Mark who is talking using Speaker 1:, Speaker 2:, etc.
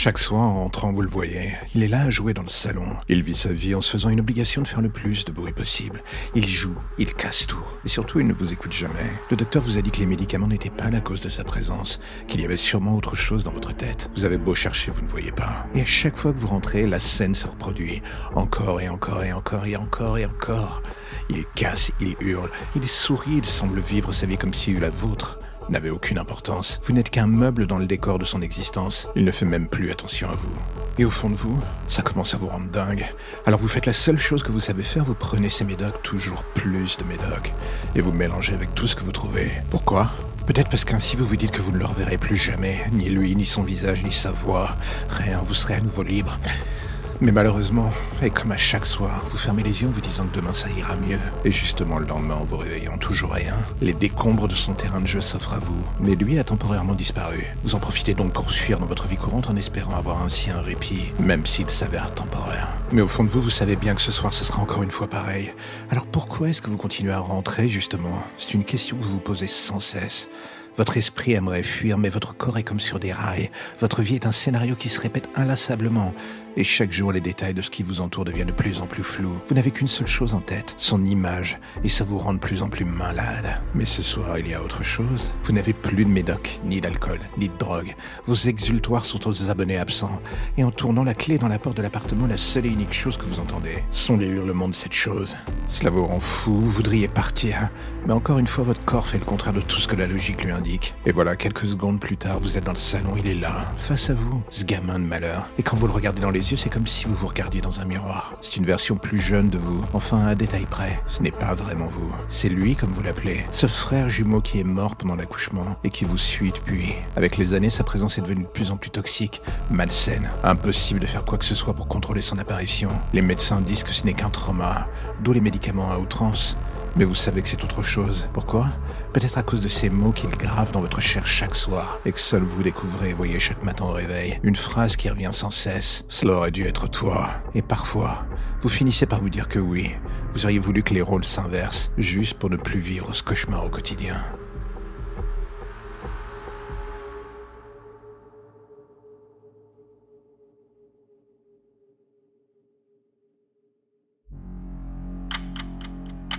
Speaker 1: Chaque soir, en entrant, vous le voyez, il est là à jouer dans le salon. Il vit sa vie en se faisant une obligation de faire le plus de bruit possible. Il joue, il casse tout. Et surtout, il ne vous écoute jamais. Le docteur vous a dit que les médicaments n'étaient pas la cause de sa présence, qu'il y avait sûrement autre chose dans votre tête. Vous avez beau chercher, vous ne voyez pas. Et à chaque fois que vous rentrez, la scène se reproduit. Encore et encore et encore et encore et encore. Il casse, il hurle, il sourit, il semble vivre sa vie comme s'il eût la vôtre n'avait aucune importance. Vous n'êtes qu'un meuble dans le décor de son existence. Il ne fait même plus attention à vous. Et au fond de vous, ça commence à vous rendre dingue. Alors vous faites la seule chose que vous savez faire, vous prenez ces médocs, toujours plus de médocs, et vous mélangez avec tout ce que vous trouvez. Pourquoi? Peut-être parce qu'ainsi vous vous dites que vous ne le reverrez plus jamais, ni lui, ni son visage, ni sa voix. Rien, vous serez à nouveau libre. Mais malheureusement, et comme à chaque soir, vous fermez les yeux en vous disant que demain ça ira mieux. Et justement, le lendemain, en vous réveillant toujours rien, les décombres de son terrain de jeu s'offrent à vous. Mais lui a temporairement disparu. Vous en profitez donc pour fuir dans votre vie courante en espérant avoir ainsi un répit, même s'il s'avère temporaire. Mais au fond de vous, vous savez bien que ce soir, ce sera encore une fois pareil. Alors pourquoi est-ce que vous continuez à rentrer, justement? C'est une question que vous vous posez sans cesse. Votre esprit aimerait fuir, mais votre corps est comme sur des rails. Votre vie est un scénario qui se répète inlassablement. Et chaque jour, les détails de ce qui vous entoure deviennent de plus en plus flous. Vous n'avez qu'une seule chose en tête, son image, et ça vous rend de plus en plus malade. Mais ce soir, il y a autre chose. Vous n'avez plus de médoc, ni d'alcool, ni de drogue. Vos exultoires sont aux abonnés absents. Et en tournant la clé dans la porte de l'appartement, la seule et unique chose que vous entendez sont les hurlements de cette chose. Cela vous rend fou, vous voudriez partir. Mais encore une fois, votre corps fait le contraire de tout ce que la logique lui Et voilà, quelques secondes plus tard, vous êtes dans le salon, il est là, face à vous, ce gamin de malheur. Et quand vous le regardez dans les yeux, c'est comme si vous vous regardiez dans un miroir. C'est une version plus jeune de vous, enfin à détail près. Ce n'est pas vraiment vous. C'est lui, comme vous l'appelez. Ce frère jumeau qui est mort pendant l'accouchement et qui vous suit depuis. Avec les années, sa présence est devenue de plus en plus toxique, malsaine. Impossible de faire quoi que ce soit pour contrôler son apparition. Les médecins disent que ce n'est qu'un trauma, d'où les médicaments à outrance. Mais vous savez que c'est autre chose. Pourquoi? Peut-être à cause de ces mots qu'il grave dans votre chair chaque soir et que seul vous découvrez, voyez chaque matin au réveil. Une phrase qui revient sans cesse. Cela aurait dû être toi. Et parfois, vous finissez par vous dire que oui. Vous auriez voulu que les rôles s'inversent, juste pour ne plus vivre ce cauchemar au quotidien.